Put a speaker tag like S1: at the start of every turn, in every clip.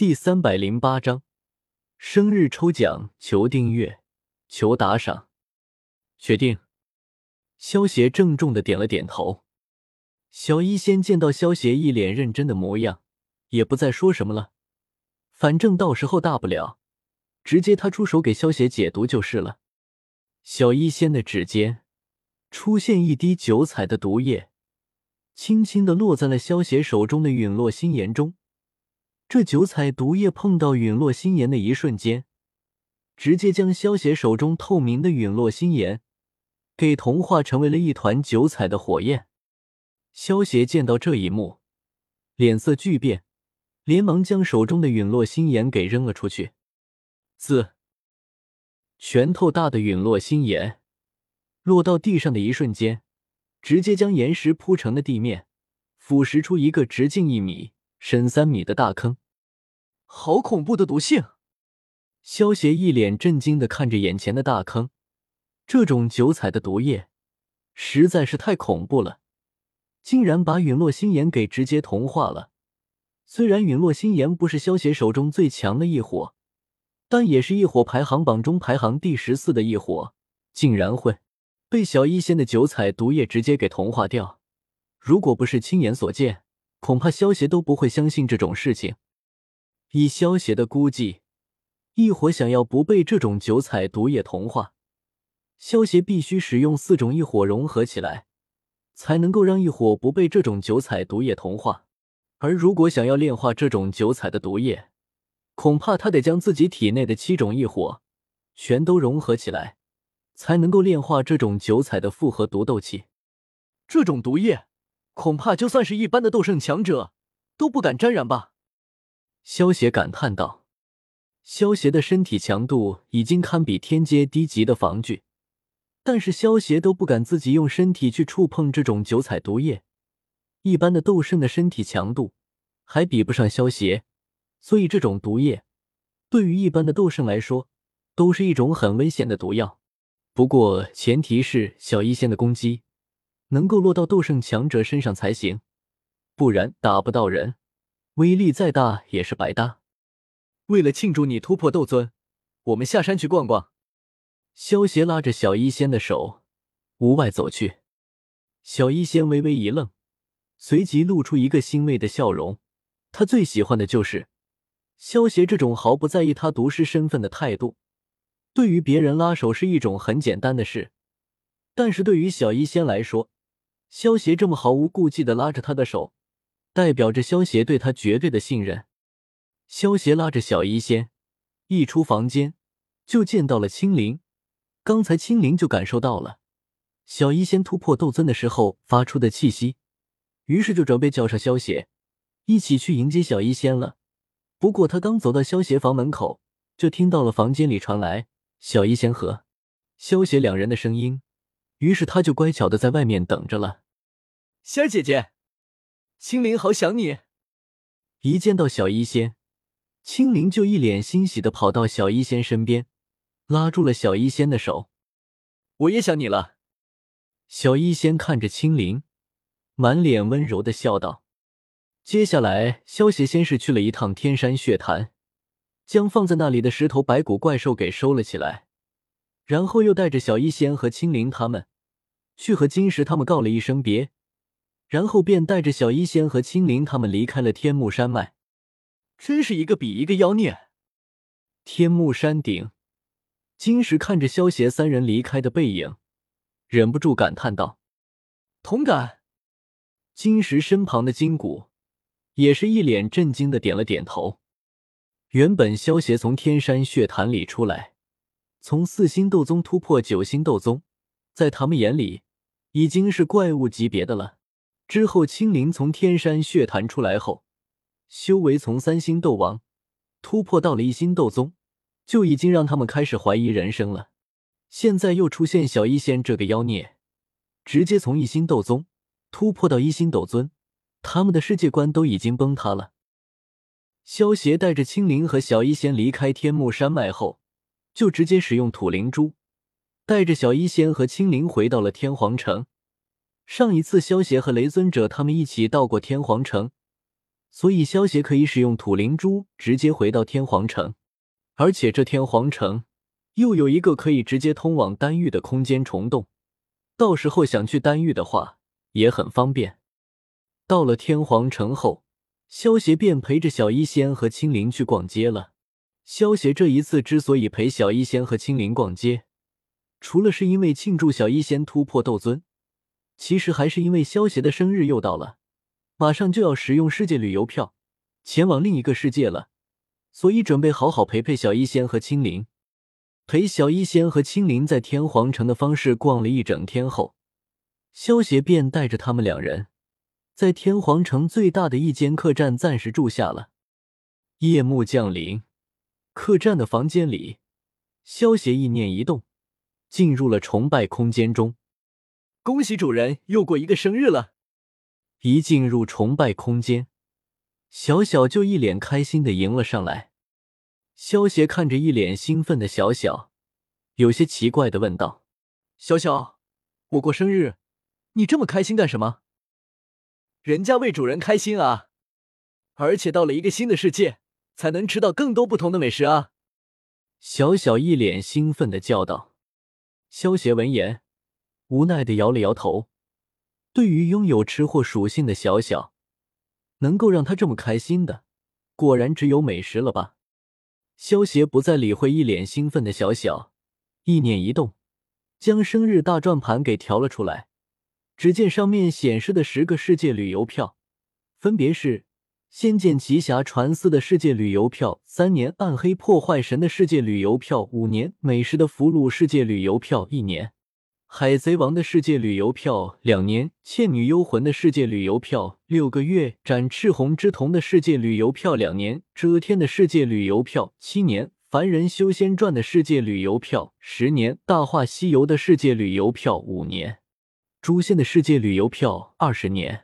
S1: 第三百零八章生日抽奖，求订阅，求打赏，确定。萧协郑重的点了点头。小医仙见到萧协一脸认真的模样，也不再说什么了。反正到时候大不了，直接他出手给萧协解毒就是了。小医仙的指尖出现一滴九彩的毒液，轻轻的落在了萧协手中的陨落心炎中。这九彩毒液碰到陨落心炎的一瞬间，直接将萧邪手中透明的陨落心炎给同化成为了一团九彩的火焰。萧邪见到这一幕，脸色巨变，连忙将手中的陨落心炎给扔了出去。四拳头大的陨落心炎落到地上的一瞬间，直接将岩石铺成的地面腐蚀出一个直径一米。深三米的大坑，好恐怖的毒性！萧协一脸震惊的看着眼前的大坑，这种九彩的毒液实在是太恐怖了，竟然把陨落心炎给直接同化了。虽然陨落心炎不是萧协手中最强的一火，但也是异火排行榜中排行第十四的异火，竟然会被小医仙的九彩毒液直接给同化掉。如果不是亲眼所见，恐怕萧协都不会相信这种事情。以萧协的估计，异火想要不被这种九彩毒液同化，萧协必须使用四种异火融合起来，才能够让异火不被这种九彩毒液同化。而如果想要炼化这种九彩的毒液，恐怕他得将自己体内的七种异火全都融合起来，才能够炼化这种九彩的复合毒斗气。这种毒液。恐怕就算是一般的斗圣强者都不敢沾染吧？萧协感叹道。萧协的身体强度已经堪比天阶低级的防具，但是萧协都不敢自己用身体去触碰这种九彩毒液。一般的斗圣的身体强度还比不上萧协，所以这种毒液对于一般的斗圣来说都是一种很危险的毒药。不过前提是小医仙的攻击。能够落到斗圣强者身上才行，不然打不到人，威力再大也是白搭。为了庆祝你突破斗尊，我们下山去逛逛。萧协拉着小医仙的手，屋外走去。小医仙微微一愣，随即露出一个欣慰的笑容。他最喜欢的就是萧协这种毫不在意他毒师身份的态度。对于别人拉手是一种很简单的事，但是对于小医仙来说，萧协这么毫无顾忌的拉着他的手，代表着萧协对他绝对的信任。萧协拉着小医仙一出房间，就见到了青灵。刚才青灵就感受到了小医仙突破斗尊的时候发出的气息，于是就准备叫上萧协一起去迎接小医仙了。不过他刚走到萧协房门口，就听到了房间里传来小医仙和萧协两人的声音。于是他就乖巧的在外面等着了。仙儿姐姐，青灵好想你。一见到小医仙，青灵就一脸欣喜的跑到小医仙身边，拉住了小医仙的手。我也想你了。小医仙看着青灵，满脸温柔的笑道。接下来，萧协先是去了一趟天山血潭，将放在那里的石头白骨怪兽给收了起来，然后又带着小医仙和青灵他们。去和金石他们告了一声别，然后便带着小医仙和青灵他们离开了天幕山脉。真是一个比一个妖孽！天幕山顶，金石看着萧协三人离开的背影，忍不住感叹道：“同感。”金石身旁的金谷也是一脸震惊的点了点头。原本萧协从天山血潭里出来，从四星斗宗突破九星斗宗，在他们眼里。已经是怪物级别的了。之后，青灵从天山血潭出来后，修为从三星斗王突破到了一星斗宗，就已经让他们开始怀疑人生了。现在又出现小医仙这个妖孽，直接从一星斗宗突破到一星斗尊，他们的世界观都已经崩塌了。萧协带着青灵和小医仙离开天幕山脉后，就直接使用土灵珠。带着小医仙和青灵回到了天皇城。上一次萧协和雷尊者他们一起到过天皇城，所以萧协可以使用土灵珠直接回到天皇城，而且这天皇城又有一个可以直接通往丹域的空间虫洞，到时候想去丹域的话也很方便。到了天皇城后，萧协便陪着小医仙和青灵去逛街了。萧协这一次之所以陪小医仙和青灵逛街，除了是因为庆祝小医仙突破斗尊，其实还是因为萧协的生日又到了。马上就要使用世界旅游票前往另一个世界了，所以准备好好陪陪小医仙和青灵。陪小医仙和青灵在天皇城的方式逛了一整天后，萧协便带着他们两人在天皇城最大的一间客栈暂时住下了。夜幕降临，客栈的房间里，萧协意念一动，进入了崇拜空间中。恭喜主人又过一个生日了。一进入崇拜空间，小小就一脸开心的迎了上来。萧协看着一脸兴奋的小小，有些奇怪的问道：“小小，我过生日，你这么开心干什么？”“人家为主人开心啊，而且到了一个新的世界，才能吃到更多不同的美食啊！”小小一脸兴奋的叫道。萧协闻言，无奈的摇了摇头。对于拥有吃货属性的小小，能够让他这么开心的，果然只有美食了吧？萧协不再理会一脸兴奋的小小，意念一动，将生日大转盘给调了出来。只见上面显示的十个世界旅游票，分别是：仙剑奇侠传四的世界旅游票三年，暗黑破坏神的世界旅游票五年，美食的俘虏世界旅游票一年。海贼王的世界旅游票两年，倩女幽魂的世界旅游票六个月，展赤红之瞳的世界旅游票两年，遮天的世界旅游票七年，凡人修仙传的世界旅游票十年，大话西游的世界旅游票五年，诛仙的世界旅游票二十年。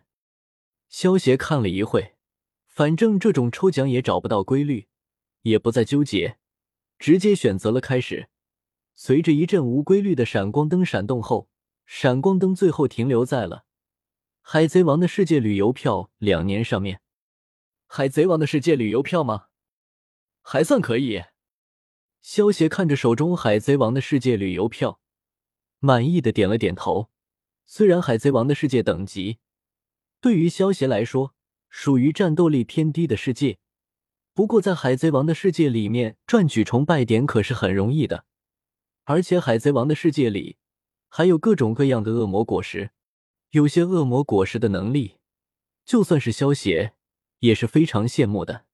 S1: 萧协看了一会，反正这种抽奖也找不到规律，也不再纠结，直接选择了开始。随着一阵无规律的闪光灯闪动后，闪光灯最后停留在了《海贼王的世界旅游票两年》上面。海贼王的世界旅游票吗？还算可以。萧协看着手中海贼王的世界旅游票，满意的点了点头。虽然海贼王的世界等级对于萧协来说属于战斗力偏低的世界，不过在海贼王的世界里面赚取崇拜点可是很容易的。而且海贼王的世界里还有各种各样的恶魔果实，有些恶魔果实的能力，就算是萧协也是非常羡慕的。